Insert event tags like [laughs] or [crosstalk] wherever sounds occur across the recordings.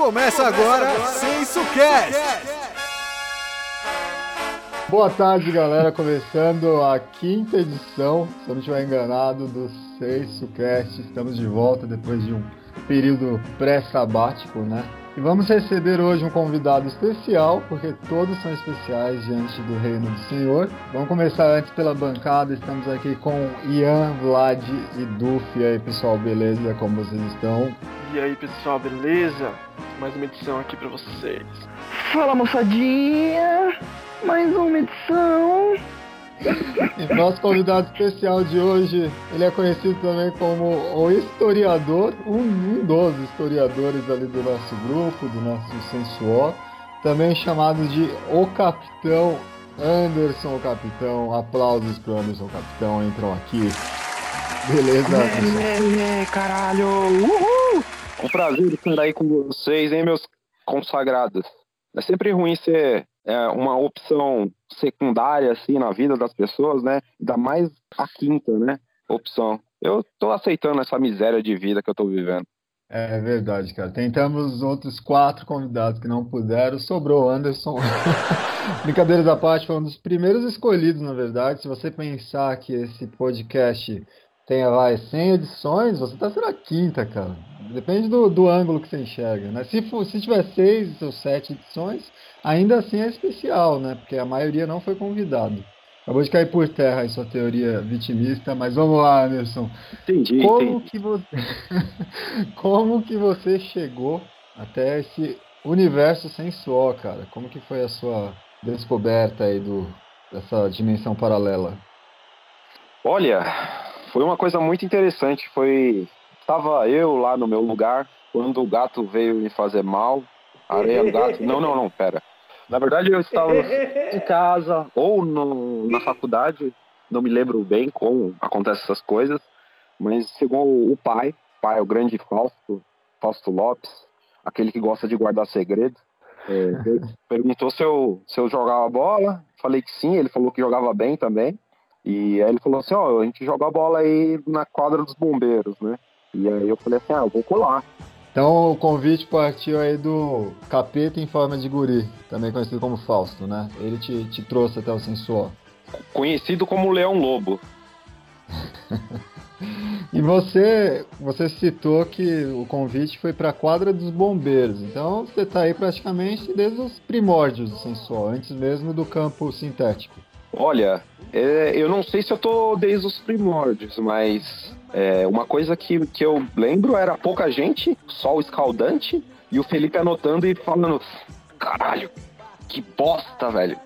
Começa agora SensoCast. Boa tarde, galera. Começando a quinta edição, se eu não estiver enganado, do SensoCast. Estamos de volta depois de um período pré-sabático, né? E vamos receber hoje um convidado especial, porque todos são especiais diante do reino do Senhor. Vamos começar antes pela bancada. Estamos aqui com Ian, Vlad e Duf. E aí, pessoal, beleza? Como vocês estão? E aí, pessoal, beleza? Mais uma edição aqui pra vocês. Fala, moçadinha! Mais uma edição! E nosso convidado especial de hoje, ele é conhecido também como o historiador, um, dos historiadores ali do nosso grupo, do nosso Sensuó, também chamado de O Capitão Anderson, o Capitão. Aplausos pro Anderson, Capitão, entram aqui. Beleza? É, é, caralho! Uhul! É um prazer estar aí com vocês, hein, meus consagrados. É sempre ruim ser é, uma opção secundária, assim, na vida das pessoas, né? Ainda mais a quinta, né? Opção. Eu tô aceitando essa miséria de vida que eu tô vivendo. É verdade, cara. Tentamos outros quatro convidados que não puderam. Sobrou o Anderson. [laughs] Brincadeiras à parte, foi um dos primeiros escolhidos, na verdade. Se você pensar que esse podcast tenha, vai, 100 edições, você tá sendo a quinta, cara. Depende do, do ângulo que você enxerga, né? Se, for, se tiver seis ou sete edições, ainda assim é especial, né? Porque a maioria não foi convidado. Acabou de cair por terra aí sua teoria vitimista, mas vamos lá, Anderson. Entendi, Como entendi. que você, [laughs] como que você chegou até esse universo sensual, cara? Como que foi a sua descoberta aí do dessa dimensão paralela? Olha, foi uma coisa muito interessante. Foi. Estava eu lá no meu lugar, quando o gato veio me fazer mal. Areia no gato. Não, não, não, pera. Na verdade, eu estava em casa ou no, na faculdade, não me lembro bem como acontecem essas coisas, mas chegou o pai, pai, o grande Fausto, Fausto Lopes, aquele que gosta de guardar segredo, é, perguntou se eu, se eu jogava bola, falei que sim, ele falou que jogava bem também, e aí ele falou assim, ó, a gente joga a bola aí na quadra dos bombeiros, né? E aí eu falei assim, ah, eu vou colar. Então o convite partiu aí do capeta em forma de guri, também conhecido como Fausto, né? Ele te, te trouxe até o sensual. Conhecido como Leão Lobo. [laughs] E você, você citou que o convite foi para a quadra dos bombeiros. Então você está aí praticamente desde os primórdios do sensual, antes mesmo do campo sintético. Olha, é, eu não sei se eu tô desde os primórdios, mas é, uma coisa que, que eu lembro era pouca gente, sol escaldante, e o Felipe anotando e falando: caralho, que bosta, velho.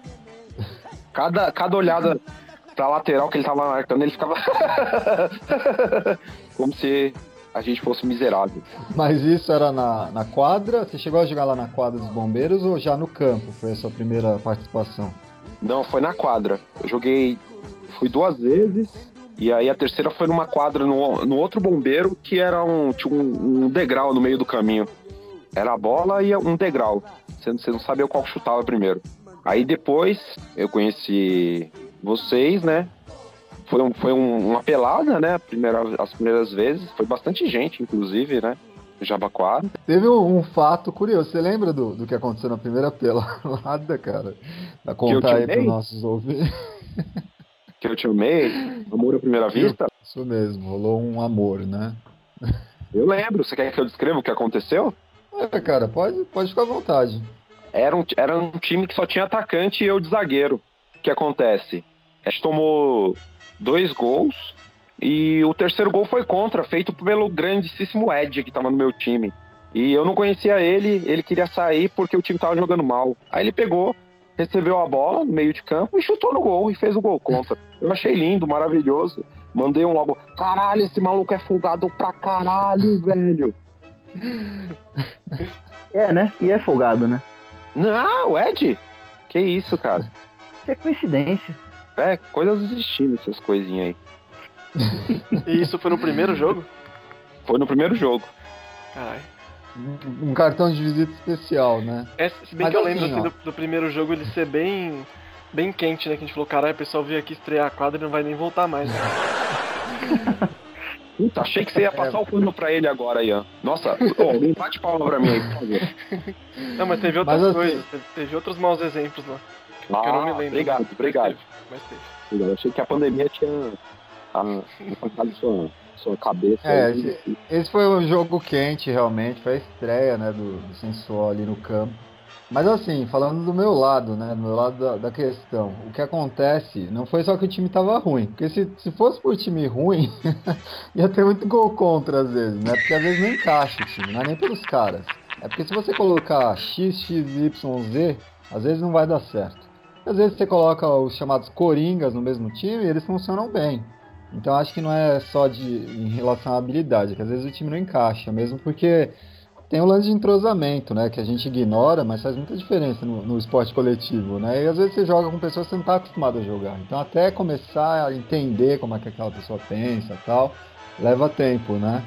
Cada, cada olhada pra lateral que ele tava marcando, ele ficava. [laughs] Como se a gente fosse miserável. Mas isso era na, na quadra? Você chegou a jogar lá na quadra dos bombeiros ou já no campo? Foi a sua primeira participação? Não, foi na quadra. Eu joguei. Fui duas vezes. E aí a terceira foi numa quadra no, no outro bombeiro que era um, tinha um, um degrau no meio do caminho. Era a bola e um degrau. Você, você não sabia qual chutava primeiro. Aí depois eu conheci vocês, né? Foi, um, foi um- uma pelada, né? Primeira, as primeiras vezes. Foi bastante gente, inclusive, né? Jabaquara. Teve um, fato curioso. Você lembra do, do que aconteceu na primeira pelada, cara? Pra contar aí para nossos ouvintes. Que eu te amei. Amor à primeira vista. Isso mesmo, rolou um amor, né? Eu lembro. Você quer que eu descreva o que aconteceu? É, cara, pode, pode ficar à vontade. Era um, era um time que só tinha atacante e eu de zagueiro. O que acontece? A gente tomou dois gols e o terceiro gol foi contra, feito pelo grandíssimo Ed, que tava no meu time. E eu não conhecia ele, ele queria sair porque o time tava jogando mal. Aí ele pegou, recebeu a bola no meio de campo e chutou no gol e fez o gol contra. Eu achei lindo, maravilhoso. Mandei um logo, caralho, esse maluco é folgado pra caralho, velho. [laughs] É, né? E é folgado, né? Não, Ed? Que isso, cara? Que é coincidência. É, coisas do destino, essas coisinhas aí. E isso foi no primeiro jogo? Foi no primeiro jogo. Caralho. Um cartão de visita especial, né? É, se bem Mas que eu assim, lembro assim, ó. do, do primeiro jogo ele ser bem. bem quente, né? Que a gente falou, caralho, o pessoal veio aqui estrear a quadra e não vai nem voltar mais. Né? [laughs] Puta, achei que você ia passar o pano pra ele agora, Ian. Nossa, alguém bate palma pra mim aí, por favor. [laughs] Não, mas teve outras Mas assim- coisas, teve, teve outros maus exemplos lá. que eu não me Ah, lembro. obrigado, Mas obrigado. teve, Mas teve. Eu achei que a pandemia tinha arrancado sua, sua cabeça. É, esse, esse foi um jogo quente, realmente. Foi a estreia, né, do, do Sensual ali no campo. Mas assim, falando do meu lado, né, do meu lado da, da questão, o que acontece não foi só que o time tava ruim. Porque se, se fosse por time ruim, [laughs] ia ter muito gol contra às vezes, né? Porque às vezes não encaixa o time, não é nem pelos caras. É porque se você colocar X, X, Y, Z, às vezes não vai dar certo. Às vezes você coloca os chamados coringas no mesmo time e eles funcionam bem. Então acho que não é só de em relação à habilidade, que às vezes o time não encaixa, mesmo porque tem o lance de entrosamento, né? Que a gente ignora, mas faz muita diferença no, no esporte coletivo, né? E às vezes você joga com pessoas que você não está acostumado a jogar. Então até começar a entender como é que aquela pessoa pensa tal, leva tempo, né?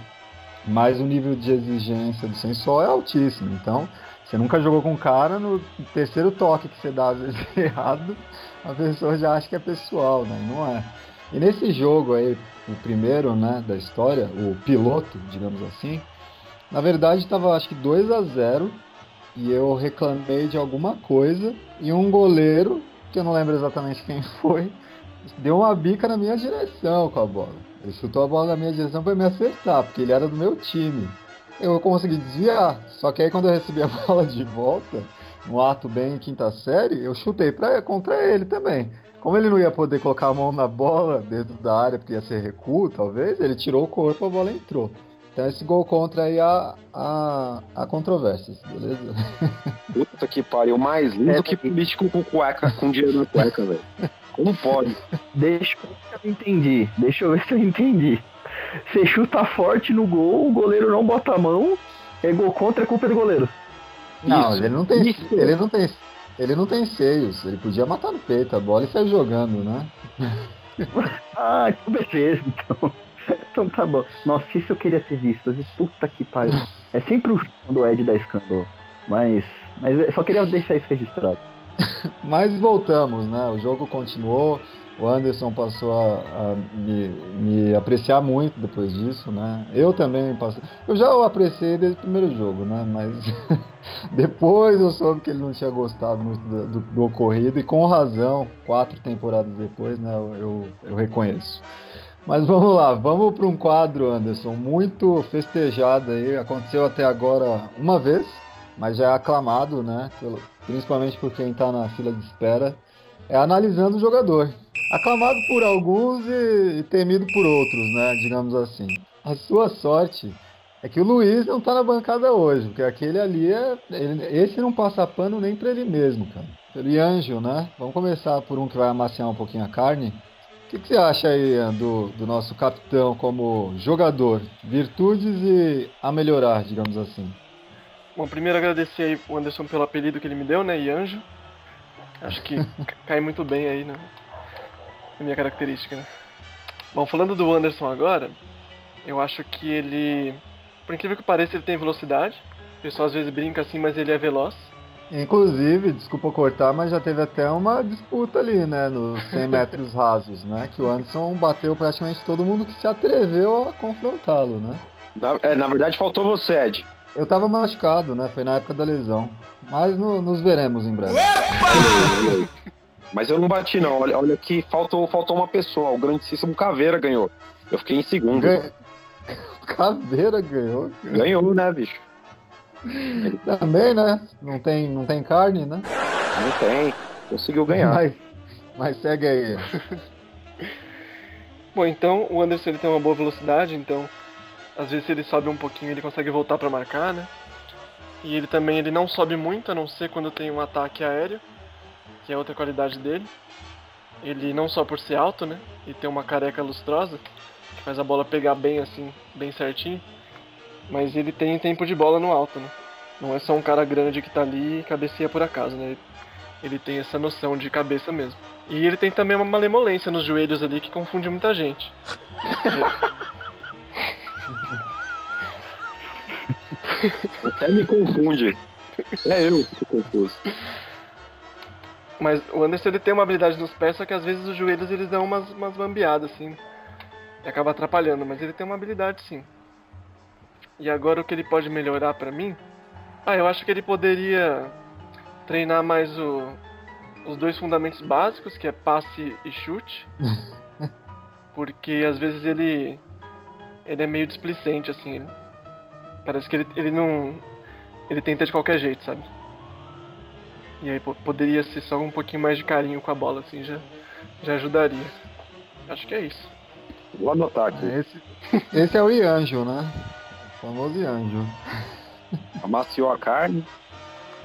Mas o nível de exigência do sensor é altíssimo. Então, você nunca jogou com um cara, no terceiro toque que você dá às vezes [laughs] errado, a pessoa já acha que é pessoal, né? Não é. E nesse jogo aí, o primeiro, né, da história, o piloto, digamos assim, na verdade estava acho que 2 a 0 e eu reclamei de alguma coisa e um goleiro, que eu não lembro exatamente quem [laughs] foi, deu uma bica na minha direção com a bola. Ele chutou a bola na minha direção para me acertar, porque ele era do meu time. Eu consegui desviar, só que aí quando eu recebi a [laughs] bola de volta, no ato bem quinta série, eu chutei pra, contra ele também. Como ele não ia poder colocar a mão na bola dentro da área, porque ia ser recuo, talvez, ele tirou o corpo, a bola entrou. Então esse gol contra aí há, há, há controvérsias, beleza? [laughs] Puta que pariu, mais lindo É, que político com cueca, com dinheiro na cueca, velho. Como pode? Deixa eu ver se eu entendi. Deixa eu ver se eu entendi. Você chuta forte no gol, o goleiro não bota a mão, é gol contra, é culpa do goleiro. Não, Isso, ele não tem. isso. Ele não tem. Ele não tem seios, ele podia matar no peito a bola e sair jogando, né? Ah, então beleza, então. [laughs] Então tá bom. Nossa, isso eu queria ter visto. Puta que pariu. É sempre o do Ed da escândalo. Mas, mas eu só queria deixar isso registrado. [laughs] Mas voltamos, né? O jogo continuou. O Anderson passou a, a me, me apreciar muito depois disso, né? Eu também passei. Eu já o apreciei desde o primeiro jogo, né? Mas [laughs] depois eu soube que ele não tinha gostado muito do, do- do ocorrido e com razão, quatro temporadas depois, né? Eu, eu, reconheço. Mas vamos lá, vamos para um quadro, Anderson, muito festejado aí. Aconteceu até agora uma vez, mas já é aclamado, né? pelo- principalmente por quem está na fila de espera. É analisando o jogador. Aclamado por alguns e, e temido por outros, né? Digamos assim. A sua sorte é que o Luiz não tá na bancada hoje, porque aquele ali é. ele- esse não passa pano nem para ele mesmo, cara. Pelo Ianjo, né? Vamos começar por um que vai amaciar um pouquinho a carne. O que, que você acha aí, do, do nosso capitão como jogador? Virtudes e a melhorar, digamos assim. Bom, primeiro agradecer aí o Anderson pelo apelido que ele me deu, né? Ianjo. Acho que ca- cai muito bem aí na, na minha característica, né? Bom, falando do Anderson agora, eu acho que ele, por incrível que pareça, ele tem velocidade. O pessoal às vezes brinca assim, mas ele é veloz. Inclusive, desculpa cortar, mas já teve até uma disputa ali, né? Nos 100 [laughs] metros rasos, né? Que o Anderson bateu praticamente todo mundo que se atreveu a confrontá-lo, né? Na, é, na verdade, faltou você, Ed. Eu tava machucado, né? Foi na época da lesão. Mas no- nos veremos em breve. [laughs] Mas eu não bati, não. Olha, olha que faltou, faltou uma pessoa. O grandíssimo Caveira ganhou. Eu fiquei em segundo. Ganha- [laughs] Caveira ganhou. Ganhou, né, bicho? Também, né? Não tem, não tem carne, né? Não tem. Conseguiu ganhar. Mas, mas segue aí. Bom, então o Anderson ele tem uma boa velocidade, então às vezes se ele sobe um pouquinho ele consegue voltar pra marcar, né? E ele também ele não sobe muito, a não ser quando tem um ataque aéreo, que é outra qualidade dele. Ele não só por ser alto, né? E tem uma careca lustrosa, que faz a bola pegar bem assim, bem certinho. Mas ele tem tempo de bola no alto, né? Não é só um cara grande que tá ali e cabeceia por acaso, né? Ele tem essa noção de cabeça mesmo. E ele tem também uma malemolência nos joelhos ali que confunde muita gente. [laughs] Até me confunde. É eu que tô confuso. Mas o Anderson ele tem uma habilidade nos pés, só que às vezes os joelhos eles dão umas, umas bambeadas, assim. E acaba atrapalhando, mas ele tem uma habilidade sim. E agora o que ele pode melhorar pra mim? Ah, eu acho que ele poderia treinar mais o, os dois fundamentos básicos, que é passe e chute. [laughs] porque às vezes ele ele é meio displicente assim. Ele, parece que ele, ele não ele tenta de qualquer jeito, sabe? E aí poderia ser só um pouquinho mais de carinho com a bola assim, já já ajudaria. Acho que é isso. Vou anotar aqui. Esse, esse é o Ianjo, né? O famoso Ianjo. [laughs] Amaciou a carne.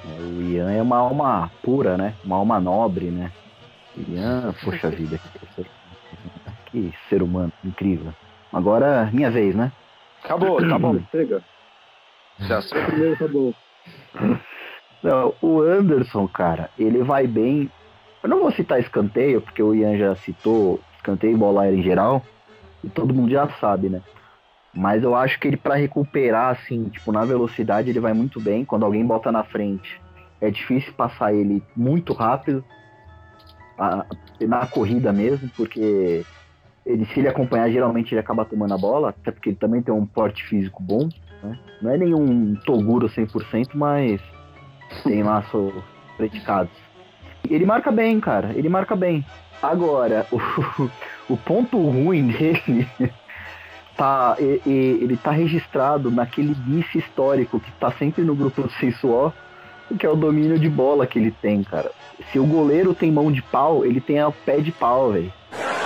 É, o Ian é uma alma pura, né? Uma alma nobre, né? Ian, poxa vida, que, [laughs] que ser humano incrível. Agora, minha vez, né? Acabou, tá bom, [clears throat] chega. Já sei primeiro, tá bom. Não, o Anderson, cara, ele vai bem. Eu não vou citar escanteio, porque o Ian já citou escanteio e bola aérea em geral. E todo mundo já sabe, né? Mas eu acho que ele, para recuperar, assim, tipo, na velocidade, ele vai muito bem. Quando alguém bota na frente, é difícil passar ele muito rápido. A, na corrida mesmo, porque ele, se ele acompanhar, geralmente ele acaba tomando a bola, até porque ele também tem um porte físico bom. Né? Não é nenhum Toguro 100%, mas tem lá seus predicados. Ele marca bem, cara, ele marca bem. Agora, [laughs] o, o ponto ruim dele [laughs] tá, ele tá registrado naquele vice histórico que tá sempre no grupo do Sensuó, que é o domínio de bola que ele tem, cara. Se o goleiro tem mão de pau, ele tem o pé de pau, velho.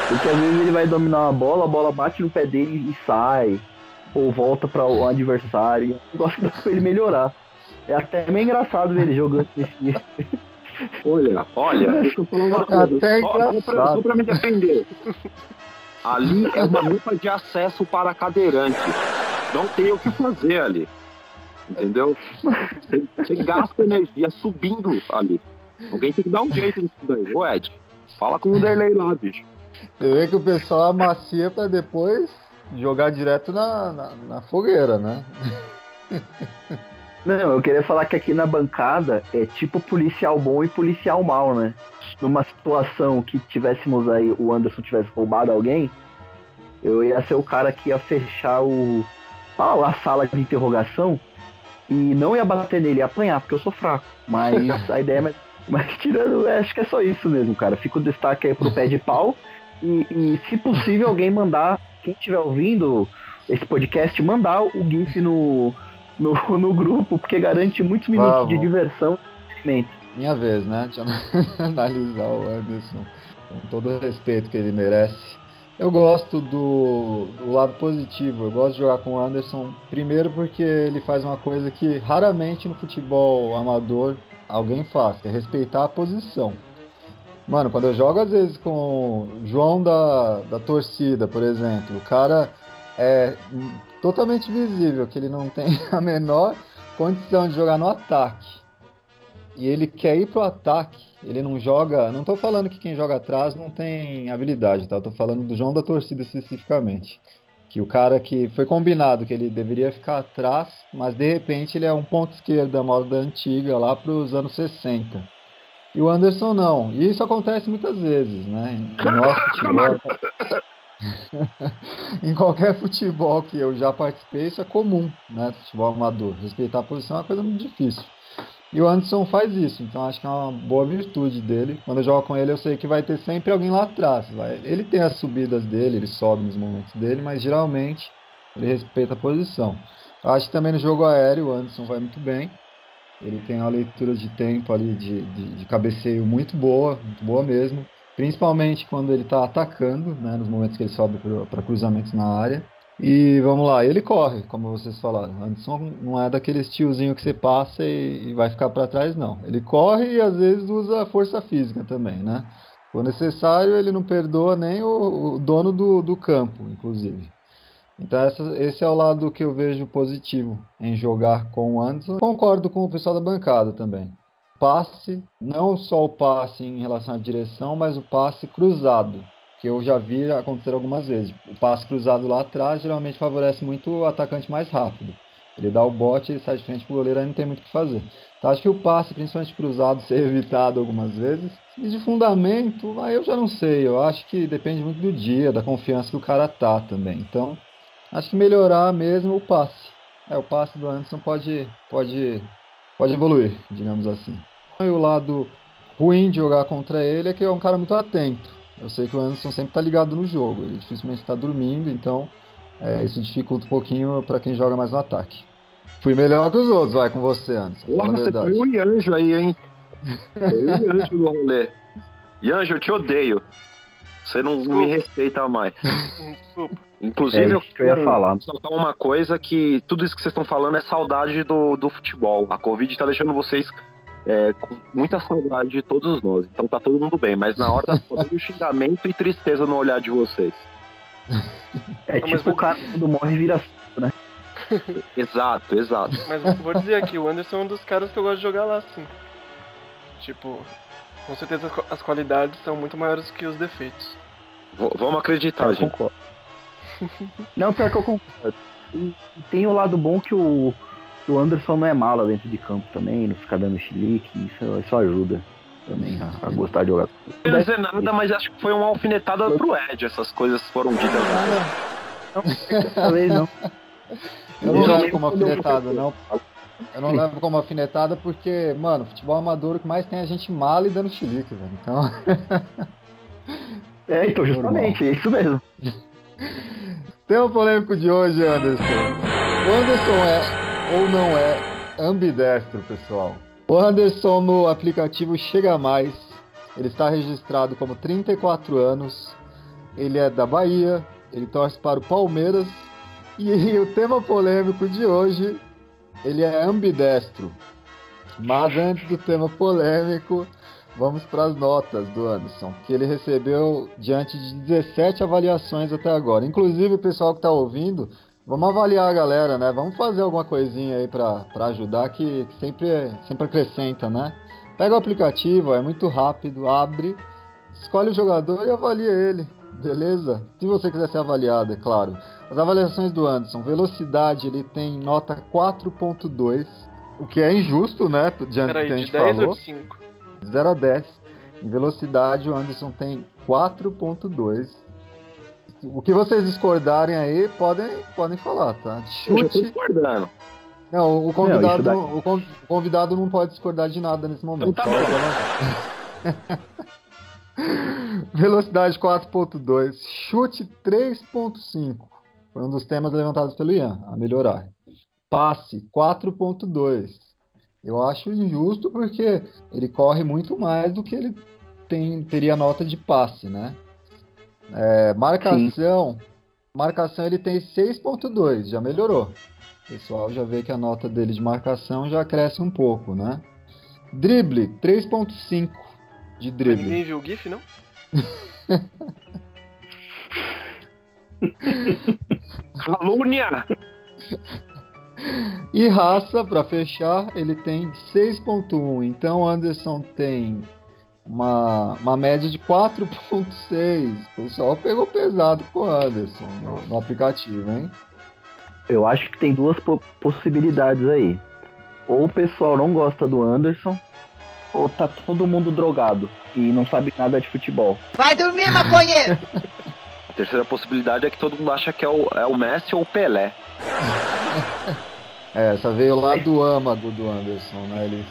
Porque às vezes ele vai dominar uma bola, a bola bate no pé dele e sai. Ou volta para o adversário. Eu gosto [laughs] de ele melhorar. É até meio engraçado ver ele jogando esse. [laughs] Olha, olha, deixa eu falar uma coisa. Só, pra, pra me defender. Ali é uma rampa de acesso para cadeirante. Não tem o que fazer ali. Entendeu? Você, você gasta energia subindo ali. Alguém tem que dar um jeito nisso daí. Ô Ed, fala com o Derlei lá, bicho. Você vê que o pessoal amacia pra depois jogar direto na, na, na fogueira, né? Não, eu queria falar que aqui na bancada é tipo policial bom e policial mal, né? Numa situação que tivéssemos aí, o Anderson tivesse roubado alguém, eu ia ser o cara que ia fechar o a sala de interrogação e não ia bater nele, ia apanhar, porque eu sou fraco. Mas [laughs] a ideia é. Mas tirando, acho que é só isso mesmo, cara. Fica o destaque aí pro pé de pau. E, e se possível, alguém mandar, quem estiver ouvindo esse podcast, mandar o GIF no, no, no grupo, porque garante muitos minutos Vamos. de diversão e Minha vez, né? Deixa eu [laughs] analisar o Anderson com todo o respeito que ele merece. Eu gosto do, do, lado positivo, eu gosto de jogar com o Anderson, primeiro porque ele faz uma coisa que raramente no futebol amador alguém faz, é respeitar a posição. Mano, quando eu jogo às vezes com o João da, da torcida, por exemplo, o cara é totalmente visível que ele não tem [laughs] a menor condição de jogar no ataque. E ele quer ir pro ataque, ele não joga. Não tô falando que quem joga atrás não tem habilidade, tá? Eu tô falando do João da torcida especificamente. Que o cara que foi combinado que ele deveria ficar atrás, mas de repente ele é um ponto esquerda, moda antiga, lá para os anos 60. E o Anderson não. E isso acontece muitas vezes, né? Em [laughs] nosso futebol. [laughs] em qualquer futebol que eu já participei, isso é comum, né? Futebol amador. Respeitar a posição é uma coisa muito difícil. E o Anderson faz isso, então acho que é uma boa virtude dele. Quando eu jogo com ele, eu sei que vai ter sempre alguém lá atrás. Vai. Ele tem as subidas dele, ele sobe nos momentos dele, mas geralmente ele respeita a posição. Eu acho que também no jogo aéreo o Anderson vai muito bem. Ele tem uma leitura de tempo ali, de, de, de cabeceio muito boa, muito boa mesmo. Principalmente quando ele está atacando, né, nos momentos que ele sobe para cruzamentos na área. E vamos lá, ele corre, como vocês falaram. Anderson não é daqueles tiozinho que você passa e, e vai ficar para trás, não. Ele corre e às vezes usa força física também, né? For necessário, ele não perdoa nem o, o dono do, do campo, inclusive. Então essa, esse é o lado que eu vejo positivo em jogar com o Anderson. Concordo com o pessoal da bancada também. Passe, não só o passe em relação à direção, mas o passe cruzado, que eu já vi acontecer algumas vezes. O passe cruzado lá atrás geralmente favorece muito o atacante mais rápido. Ele dá o bote, ele sai de frente pro goleiro, aí não tem muito o que fazer. Então acho que o passe, principalmente cruzado, [laughs] ser evitado algumas vezes. E de fundamento, aí eu já não sei. Eu acho que depende muito do dia, da confiança que o cara tá também. Então, acho que melhorar mesmo o passe. É, o passe do Anderson pode, pode, pode evoluir, digamos assim. E o lado ruim de jogar contra ele é que é um cara muito atento. Eu sei que o Anderson sempre está ligado no jogo, ele dificilmente está dormindo, então é, isso dificulta um pouquinho para quem joga mais no ataque. Fui melhor que os outros, vai com você, Anderson. Porra, fala a você verdade. foi o Yanjo aí, hein? Foi o Yanjo do rolê. Yanjo, eu te odeio. Você não Desculpa. me respeita mais. Desculpa. Inclusive, É eu ia falar. Soltar uma coisa que tudo isso que vocês estão falando é saudade do, do futebol. A Covid tá deixando vocês é, com muita saudade de todos nós. Então tá todo mundo bem. Mas na hora tá [laughs] falando xingamento e tristeza no olhar de vocês. É Não, mas tipo o cara quando morre vira. [laughs] Exato, exato. Mas vou dizer aqui, o Anderson é um dos caras que eu gosto de jogar lá, sim. Tipo, com certeza as qualidades são muito maiores que os defeitos. V- vamos acreditar, Eu gente. concordo. [laughs] Não, pior que eu concordo. E e tem o lado bom que o, o Anderson não é mala dentro de campo também, não fica dando chilique, isso, isso ajuda também a, a gostar de jogar. Não quero dizer nada, mas acho que foi uma alfinetada pro Ed. Essas coisas foram ditas. Talvez não. Eu não Eu levo como alfinetada, não. Eu não levo como alfinetada porque, mano, futebol amador o que mais tem é gente mala e dando chilique, velho. Então, É, então, justamente, é isso mesmo. Tema polêmico de hoje, Anderson. O Anderson é ou não é ambidestro, pessoal? O Anderson no aplicativo Chega Mais, ele está registrado como 34 anos, ele é da Bahia, ele torce para o Palmeiras e o tema polêmico de hoje, ele é ambidestro. Mas antes do tema polêmico, vamos para as notas do Anderson, que ele recebeu diante de 17 avaliações até agora. Inclusive, o pessoal que está ouvindo, vamos avaliar a galera, né? Vamos fazer alguma coisinha aí para ajudar, que, que sempre, sempre acrescenta, né? Pega o aplicativo, é muito rápido, abre, escolhe o jogador e avalia ele, beleza? Se você quiser ser avaliado, é claro. As avaliações do Anderson, velocidade, ele tem nota 4.2, o que é injusto, né? Diante do que a Peraí, de gente 10 falou. ou de 5? 0 a 10. Em velocidade, o Anderson tem 4.2. O que vocês discordarem aí, podem, podem falar, tá? Eu já tô Chute. discordando. Não, o convidado, não, o con- o convidado não pode discordar de nada nesse momento. Então tá [laughs] Velocidade 4.2, chute 3.5. Foi um dos temas levantados pelo Ian, a melhorar. Passe 4.2. Eu acho injusto porque ele corre muito mais do que ele tem, teria nota de passe, né? É, marcação, marcação ele tem 6.2, já melhorou. O pessoal já vê que a nota dele de marcação já cresce um pouco, né? Drible, 3.5 de Mas drible. ninguém viu o GIF, não? [laughs] Calúnia! E raça, para fechar, ele tem 6.1. Então o Anderson tem uma, uma média de 4.6. O pessoal pegou pesado com o Anderson no, no aplicativo, hein? Eu acho que tem duas po- possibilidades aí. Ou o pessoal não gosta do Anderson, ou tá todo mundo drogado e não sabe nada de futebol. Vai dormir, maconheiro! A [laughs] terceira possibilidade é que todo mundo acha que é o, é o Messi ou o Pelé. [laughs] É, essa veio lá do âmago do Anderson, né? Ele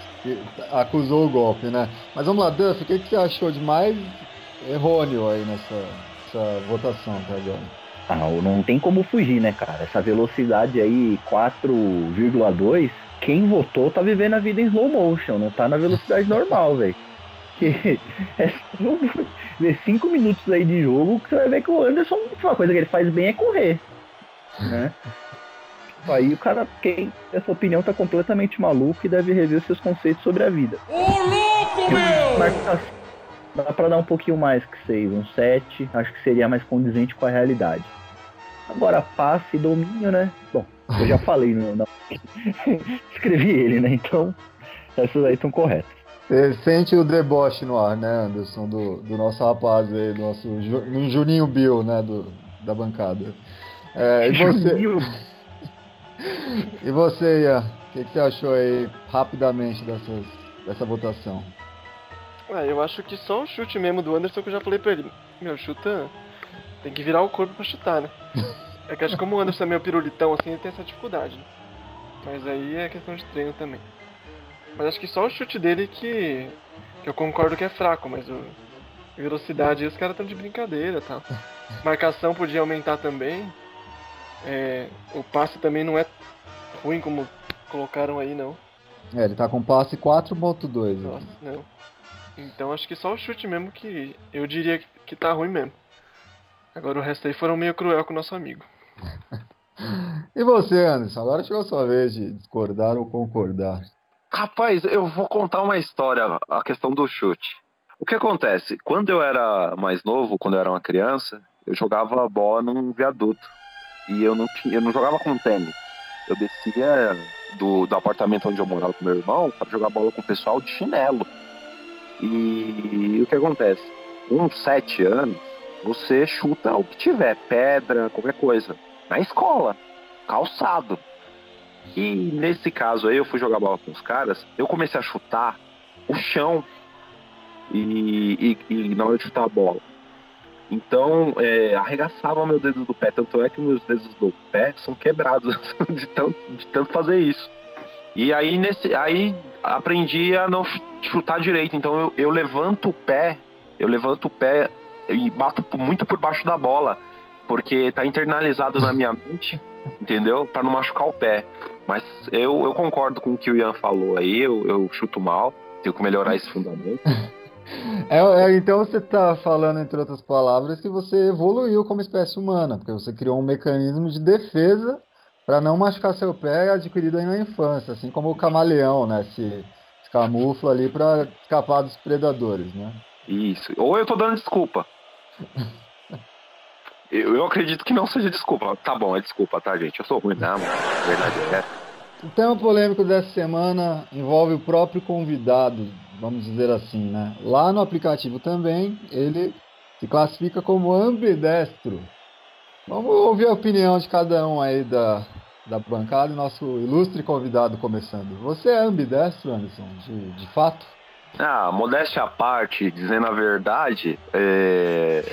acusou o golpe, né? Mas vamos lá, Duff, o que, que você achou de mais errôneo aí nessa, nessa votação até agora? Ah, não tem como fugir, né, cara? Essa velocidade aí, 4,2, quem votou tá vivendo a vida em slow motion, não tá na velocidade normal, [laughs] velho. Que [laughs] é 5 minutos aí de jogo que você vai ver que o Anderson, uma coisa que ele faz bem é correr. Né? [laughs] Aí o cara, quem essa opinião tá completamente maluco e deve rever os seus conceitos sobre a vida. Ô louco, meu! Dá pra dar um pouquinho mais que 6, um 7, acho que seria mais condizente com a realidade. Agora, passe e domínio, né? Bom, eu já [laughs] falei, no, na- [laughs] escrevi ele, né? Então, essas aí estão corretas. Sente o deboche no ar, né, Anderson, do, do nosso rapaz aí, do nosso Ju- no Juninho Bill, né, do, da bancada. É, e [laughs] você, Juninho, E você, Ian? O que, que você achou aí rapidamente dessas, dessa votação? Ah, eu acho que só o chute mesmo do Anderson que eu já falei pra ele. Meu, chuta. Tem que virar o corpo pra chutar, né? [laughs] É que acho que como o Anderson é meio pirulitão assim, ele tem essa dificuldade. Né? Mas aí é questão de treino também. Mas acho que só o chute dele que. que eu concordo que é fraco, mas o. Velocidade aí os caras estão de brincadeira tá? [laughs] Marcação podia aumentar também. É, o passe também não é ruim como colocaram aí, não. É, ele tá com passe 4.2. Nossa, não. Então acho que só o chute mesmo que eu diria que, que tá ruim mesmo. Agora o resto aí foram meio cruel com o nosso amigo. [laughs] E você, Anderson? Agora chegou a sua vez de discordar ou concordar. Rapaz, eu vou contar uma história, a questão do chute. O que acontece? Quando eu era mais novo, quando eu era uma criança, eu jogava bola num viaduto. E eu não, tinha, eu não jogava com tênis. Eu descia do, do apartamento onde eu morava com meu irmão para jogar bola com o pessoal de chinelo. E, e o que acontece? Com sete anos, você chuta o que tiver, pedra, qualquer coisa. Na escola, calçado. E nesse caso aí, eu fui jogar bola com os caras, eu comecei a chutar o chão e, e, e na hora de chutar a bola. Então, é, arregaçava meu dedo do pé. Tanto é que meus dedos do pé são quebrados [laughs] de tanto, de tanto fazer isso. E aí, nesse, aí aprendi a não chutar direito. Então, eu, eu levanto o pé, eu levanto o pé e bato muito por baixo da bola. Porque tá internalizado na minha mente, entendeu? Para não machucar o pé. Mas eu, eu concordo com o que o Ian falou aí. Eu, eu chuto mal, tenho que melhorar esse fundamento. [laughs] É, é, então você está falando, entre outras palavras, que você evoluiu como espécie humana, porque você criou um mecanismo de defesa para não machucar seu pé adquirido aí na infância, assim como o camaleão, né? Se, se camufla ali para escapar dos predadores, né? Isso. Ou eu estou dando desculpa. [laughs] eu, eu acredito que não seja desculpa. Tá bom, é desculpa, tá, gente? Eu sou ruim, não, mano. Verdade é. O tema polêmico dessa semana envolve o próprio convidado vamos dizer assim, né? Lá no aplicativo também, ele se classifica como ambidestro. Vamos ouvir a opinião de cada um aí da, da bancada e nosso ilustre convidado começando. Você é ambidestro, Anderson, de, de fato? Ah, modéstia à parte, dizendo a verdade, é...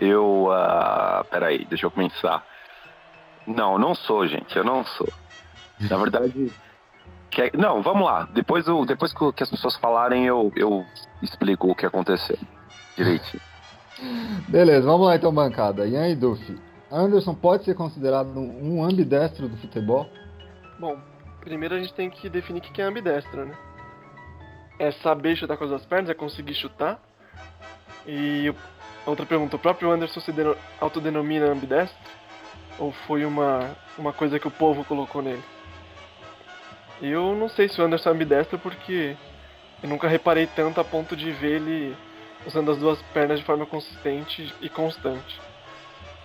eu. Uh... Peraí, deixa eu pensar. Não, não sou, gente, eu não sou. Na verdade, Quer... Não, vamos lá. Depois, eu, depois que as pessoas falarem, eu, eu explico o que aconteceu direitinho. Beleza, vamos lá então, bancada. Ian e Duffy. Anderson pode ser considerado um ambidestro do futebol? Bom, primeiro a gente tem que definir o que é ambidestro, né? É saber chutar com as duas pernas, é conseguir chutar. E outra pergunta, o próprio Anderson se autodenomina ambidestro? Ou foi uma, uma coisa que o povo colocou nele? Eu não sei se o Anderson é ambidestro porque eu nunca reparei tanto a ponto de ver ele usando as duas pernas de forma consistente e constante.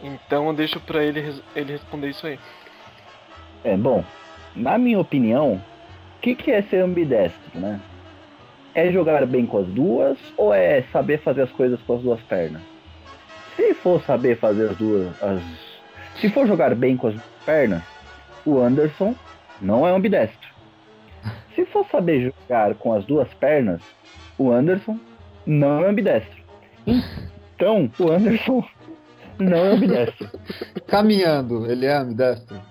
Então eu deixo para ele, ele responder isso aí. É, bom, na minha opinião, o que, que é ser ambidestro, né? É jogar bem com as duas ou é saber fazer as coisas com as duas pernas? Se for saber fazer as duas. As... Se for jogar bem com as pernas, o Anderson não é ambidestro. Se for saber jogar com as duas pernas, o Anderson não é ambidestro. Então, o Anderson não é ambidestro. Caminhando, ele é ambidestro?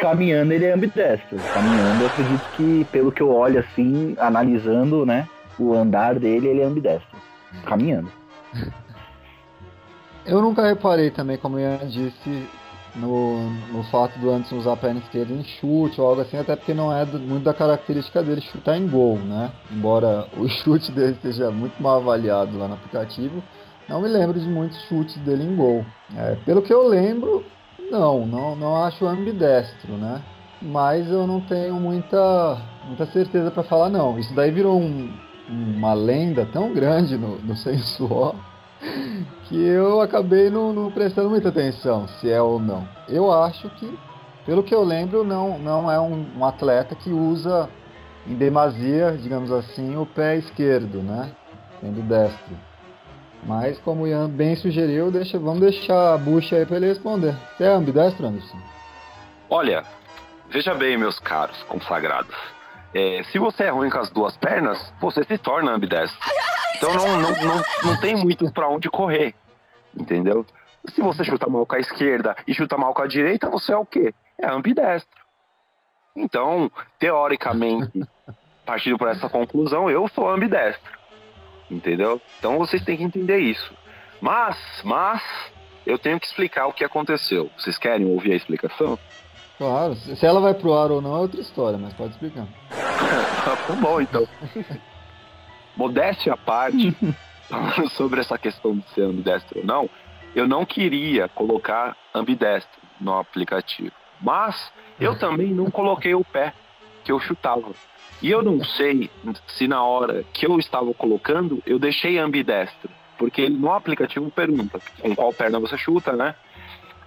Caminhando, ele é ambidestro. Caminhando, eu acredito que, pelo que eu olho assim, analisando, né, o andar dele, ele é ambidestro. Caminhando. Eu nunca reparei também, como Ian disse, no, no fato do Anderson usar a perna esquerda em chute ou algo assim, até porque não é do, muito da característica dele chutar em gol, né? Embora [laughs] o chute dele seja muito mal avaliado lá no aplicativo, não me lembro de muitos chutes dele em gol. É, pelo que eu lembro, não, não, não acho ambidestro, né? Mas eu não tenho muita, muita certeza para falar não. Isso daí virou um, uma lenda tão grande no, no [laughs] Sensual [laughs] que eu acabei não, não, prestando muita atenção se é ou não. Eu acho que, pelo que eu lembro, não, não é um, um atleta que usa em demasia, digamos assim, o pé esquerdo, né? Sendo destro. Mas como o Ian bem sugeriu, deixa, vamos deixar a bucha aí para ele responder. Você é ambidestro, Anderson? Olha, Veja bem, meus caros consagrados. É, se você é ruim com as duas pernas, você se torna ambidestro. Então não, não, não, não tem muito pra onde correr. Entendeu? Se você chuta mal com a esquerda e chuta mal com a direita, você é o quê? É ambidestro. Então, teoricamente, [laughs] partindo por essa conclusão, eu sou ambidestro. Entendeu? Então vocês têm que entender isso. Mas, mas, eu tenho que explicar o que aconteceu. Vocês querem ouvir a explicação? Claro, se ela vai pro ar ou não é outra história, mas pode explicar. [laughs] tá bom, então. [laughs] Modéstia à parte, [laughs] sobre essa questão de ser ambidestro ou não, eu não queria colocar ambidestro no aplicativo. Mas eu também não coloquei o pé que eu chutava. E eu não sei se na hora que eu estava colocando, eu deixei ambidestro. Porque no aplicativo pergunta com qual perna você chuta, né?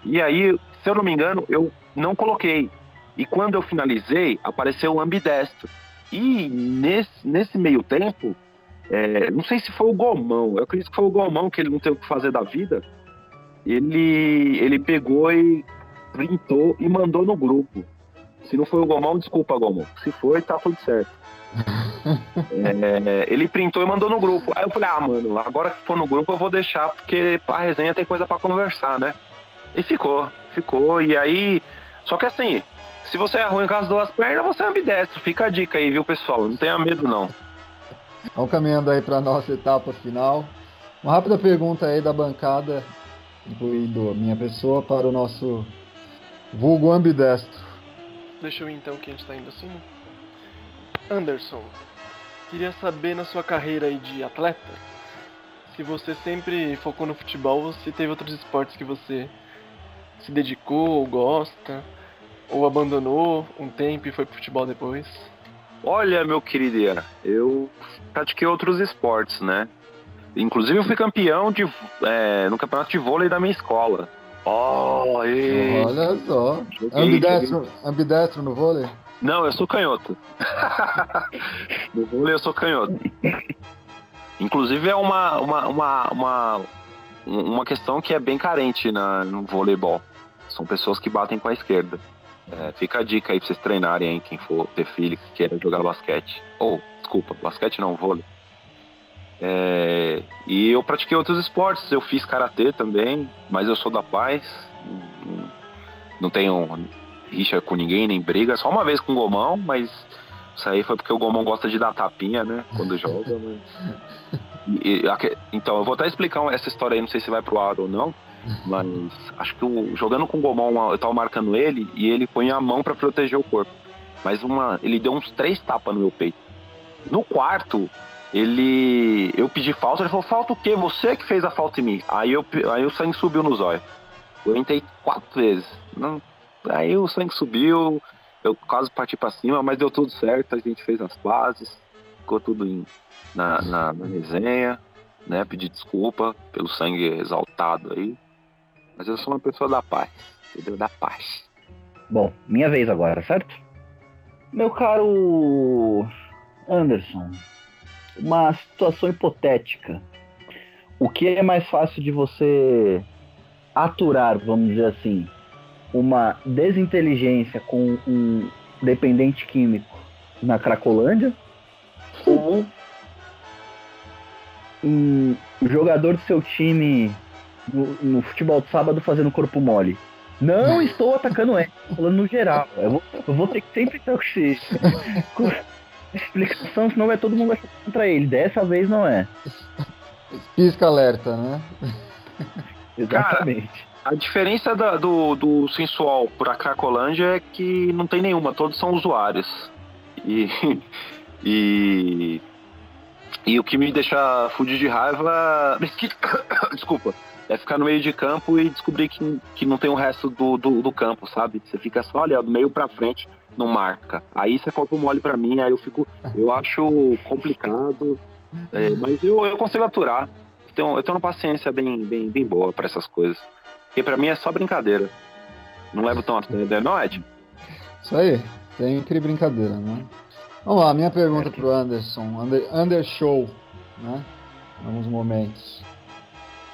E aí, se eu não me engano, eu não coloquei. E quando eu finalizei, apareceu o ambidestro. E nesse, nesse meio tempo, é, não sei se foi o Gomão, eu acredito que foi o Gomão que ele não tem o que fazer da vida. Ele, ele pegou e printou e mandou no grupo. Se não foi o Gomão, desculpa, Gomão. Se foi, tá tudo certo. é, ele printou e mandou no grupo. Aí eu falei, ah, mano, agora que for no grupo eu vou deixar, porque a resenha tem coisa para conversar, né? E ficou, ficou. E aí. Só que assim, se você é ruim com as duas pernas, você é ambidestro. Fica a dica aí, viu, pessoal? Não tenha medo, não. Vamos caminhando aí para nossa etapa final. Uma rápida pergunta aí da bancada, incluindo a minha pessoa, para o nosso vulgo ambidestro. Deixa eu ir então que a gente tá indo assim. Anderson, queria saber na sua carreira aí de atleta, se você sempre focou no futebol ou se teve outros esportes que você se dedicou ou gosta, ou abandonou um tempo e foi pro futebol depois. Olha, meu querido Ian, eu pratiquei outros esportes, né? Inclusive eu fui campeão de, é, no campeonato de vôlei da minha escola. Oh, e... Olha só. Ambidestro, ambidestro no vôlei? Não, eu sou canhoto. [laughs] no vôlei eu sou canhoto. Inclusive é uma, uma, uma, uma, uma questão que é bem carente na, no voleibol. São pessoas que batem com a esquerda. É, fica a dica aí pra vocês treinarem, hein, quem for ter filho que queira jogar basquete. Ou, oh, desculpa, basquete não, vôlei. É, e eu pratiquei outros esportes, eu fiz karatê também, mas eu sou da paz. Não, tenho rixa com ninguém, nem briga. Só uma vez com o Gomão, mas isso aí foi porque o Gomão gosta de dar tapinha, né? Quando [laughs] joga. Mas... E, então, eu vou até explicar essa história aí, não sei se vai pro ar ou não. Mas acho que o, jogando com o Gomão, eu tava marcando ele e ele põe a mão para proteger o corpo. Mas uma, ele deu uns três tapas no meu peito. No quarto, ele. Eu pedi falta, ele falou: falta o quê? Você que fez a falta em mim. Aí, eu, aí o sangue subiu no zóio. Eu entrei quatro vezes. Não, aí o sangue subiu, eu quase parti para cima, mas deu tudo certo, a gente fez as bases, ficou tudo em, na, na, na resenha, né? Pedi desculpa pelo sangue exaltado aí. Mas eu sou uma pessoa da paz, entendeu? Da paz. Bom, minha vez agora, certo? Meu caro Anderson, uma situação hipotética. O que é mais fácil de você aturar, vamos dizer assim, uma desinteligência com um dependente químico na Cracolândia ou um jogador do seu time no, no, futebol de sábado fazendo corpo mole. Não estou atacando ele, falando no geral. Eu vou, eu vou ter que sempre ter com [laughs] explicação, senão vai todo mundo achar contra ele. Dessa vez não é. Pisca alerta, né? Exatamente. Cara, a diferença da, do, do sensual pra Cracolândia é que não tem nenhuma, todos são usuários. E. [laughs] E. E o que me deixa fudido de raiva. [coughs] Desculpa é ficar no meio de campo e descobrir que, que não tem o resto do, do, do campo, sabe? Você fica só ali, do meio pra frente, não marca. Aí você corpo mole pra mim, aí eu fico. Eu acho complicado. É, mas eu, eu consigo aturar. Eu tenho, eu tenho uma paciência bem, bem, bem boa para essas coisas. Porque pra mim é só brincadeira. Não levo tão a sério, né, não, Ed? Isso aí, sempre brincadeira, né? Vamos lá, minha pergunta pro Anderson. Under, under show, né? Alguns momentos.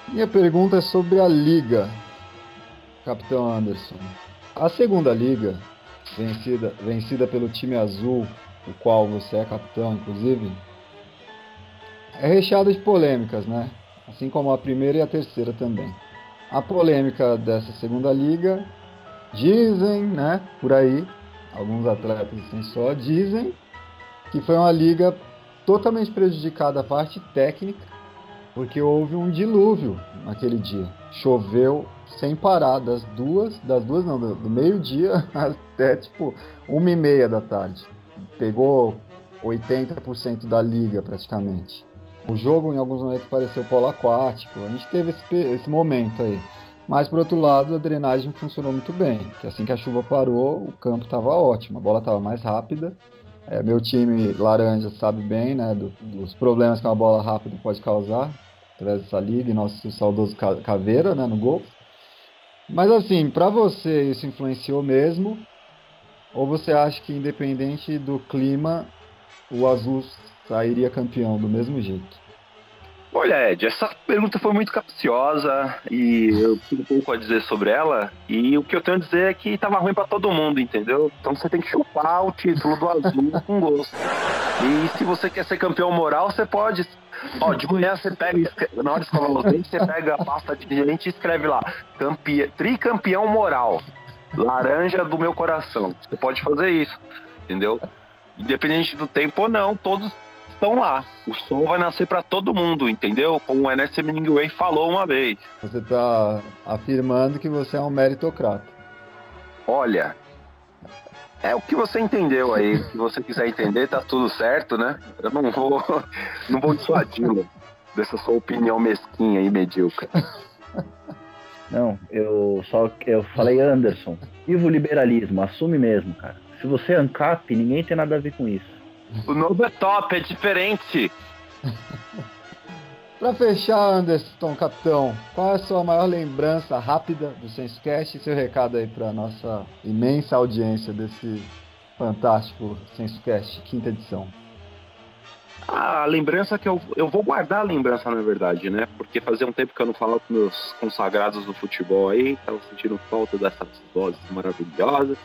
Minha pergunta é sobre a Liga, Capitão Anderson. A segunda Liga vencida, vencida pelo time azul, o qual você é capitão, inclusive, é recheada de polêmicas, né? Assim como a primeira e a terceira também. A polêmica dessa segunda liga, dizem, né, por aí, alguns atletas assim só, dizem que foi uma liga totalmente prejudicada a parte técnica, porque houve um dilúvio naquele dia. Choveu sem parar, das duas, das duas não, do, meio-dia [laughs] até tipo uma e meia da tarde. Pegou 80% da liga praticamente. O jogo em alguns momentos pareceu polo aquático, a gente teve esse, esse momento aí. Mas por outro lado, a drenagem funcionou muito bem, que assim que a chuva parou, o campo estava ótimo, a bola estava mais rápida. É, meu time laranja sabe bem, né, do, dos problemas que uma bola rápida pode causar através dessa liga e nosso saudoso Caveira, né, no gol. Mas assim, para você isso influenciou mesmo? Ou você acha que independente do clima, o azul sairia campeão do mesmo jeito? Olha, Ed, essa pergunta foi muito capciosa e eu tenho pouco a dizer sobre ela. E o que eu tenho a dizer é que tava ruim para todo mundo, entendeu? Então você tem que chupar o título do azul [laughs] com gosto. E se você quer ser campeão moral, você pode. Ó, de manhã você pega, na hora de escovar os dentes, você pega a pasta de gente e escreve lá: campeão, tricampeão moral, laranja do meu coração. Você pode fazer isso, entendeu? Independente do tempo ou não, todos estão lá. O sol vai nascer para todo mundo, entendeu? Como o Ernest Hemingway falou uma vez. Você está afirmando que você é um meritocrata. Olha, é o que você entendeu aí. Se você quiser entender, tá tudo certo, né? Eu não vou, não vou dissuadi-lo dessa sua opinião mesquinha e medíocre. Não, eu só eu falei Anderson. Viva o liberalismo, assume mesmo, cara. Se você é ANCAP, ninguém tem nada a ver com isso. O novo é top, é diferente. [laughs] Para fechar, Anderson, capitão, qual é a sua maior lembrança rápida do SensoCast e seu recado aí para nossa imensa audiência desse fantástico SensoCast, quinta edição? A lembrança que eu, eu vou guardar a lembrança, na verdade, né? Porque fazia um tempo que eu não falava com meus consagrados do futebol aí, tava sentindo falta dessas vozes maravilhosas.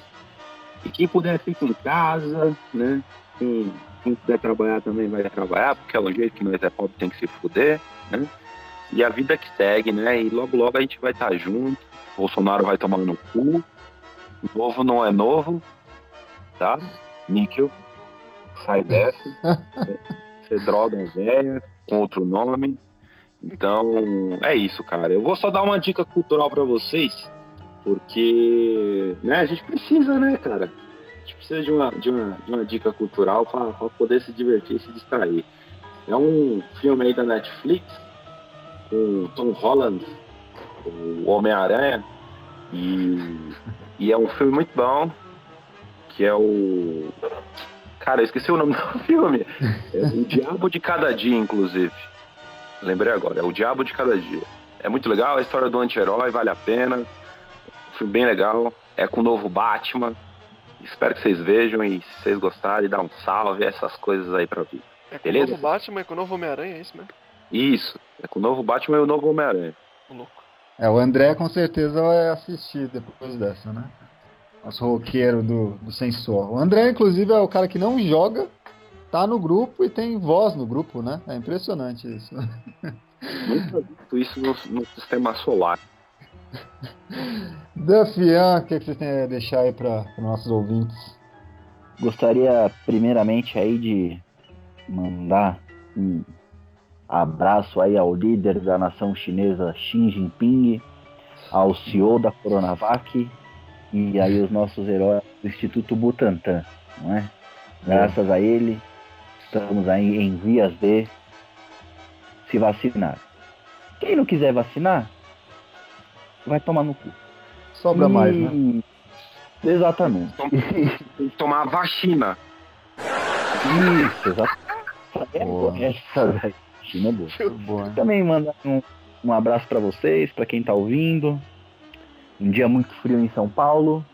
E quem puder ficar em casa, né? Quem, quem puder trabalhar também vai trabalhar, porque é o jeito que nós é pobre tem que se fuder, né? E a vida que segue, né? E logo logo a gente vai estar junto. Bolsonaro vai tomar no cu. Novo não é novo, tá? Níquel, sai dessa. [laughs] Você droga velha, com outro nome. Então, é isso, cara. Eu vou só dar uma dica cultural para vocês, porque né, a gente precisa, né, cara? Gente precisa de uma, de uma, de uma dica cultural para poder se divertir e se distrair. É um filme aí da Netflix com Tom Holland, o Homem-Aranha, e, e é um filme muito bom, que é o. Cara, eu esqueci o nome [laughs] do filme. É O Diabo de Cada Dia, inclusive. Lembrei agora, é O Diabo de Cada Dia. É muito legal, a história do anti-herói, vale a pena. Um filme bem legal. É com o novo Batman. Espero que vocês vejam e se vocês gostarem, dá um salve, essas coisas aí pra vir. É com Beleza? o novo Batman, é com o novo Homem-Aranha, é isso mesmo? Isso, é com o novo Batman e o novo Homem-Aranha. Louco. É, o André com certeza vai assistir depois dessa, né? Nosso roqueiro do, do Sensor. O André, inclusive, é o cara que não joga, tá no grupo e tem voz no grupo, né? É impressionante isso. Nunca visto isso no, no sistema solar. [laughs] Dafian, o que, vocês têm a deixar aí para os nossos ouvintes? Gostaria primeiramente aí de mandar um abraço aí ao líder da nação chinesa Xi Jinping, ao CEO da Coronavac e aí os nossos heróis do Instituto Butantan, não é? Graças a ele, estamos aí em vias de se vacinar. Quem não quiser vacinar, vai tomar no cu. Sobra mais, né? E- Exatamente. Tem que tomar a vacina. Isso, exatamente. É Boa. boa. Essa China é boa. Muito bom, hein? Também mandar um, um abraço para vocês, para quem tá ouvindo. Um dia muito frio em São Paulo,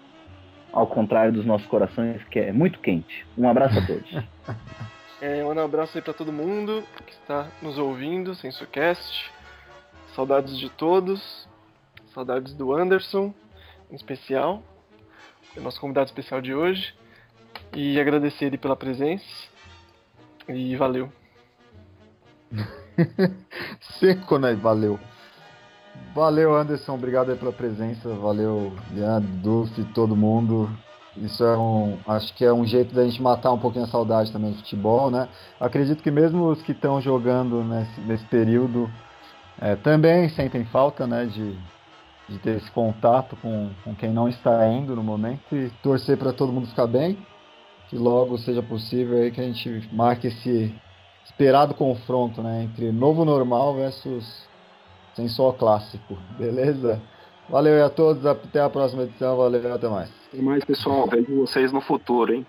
ao contrário dos nossos corações, que é muito quente. Um abraço a todos. [laughs] É, um abraço aí pra todo mundo que está nos ouvindo, SensoCast. Saudades de todos. Saudades do Anderson, em especial. nosso convidado especial de hoje. E agradecer ele pela presença. E valeu. [laughs] Seco, né? Valeu. Valeu, Anderson. Obrigado pela presença. Valeu, Leandro, Dulce, todo mundo. Isso é um. Acho que é um jeito da gente matar um pouquinho a saudade também do futebol, né? Acredito que mesmo os que estão jogando nesse, nesse período é, também sentem falta, né? De, de ter esse contato com, com quem não está indo no momento e torcer para todo mundo ficar bem. Que logo seja possível aí que a gente marque esse esperado confronto, né? Entre novo normal versus só clássico. [laughs] Beleza? Valeu a todos, até a próxima edição, valeu, até mais. Até mais, pessoal. Vejo vocês no futuro, hein?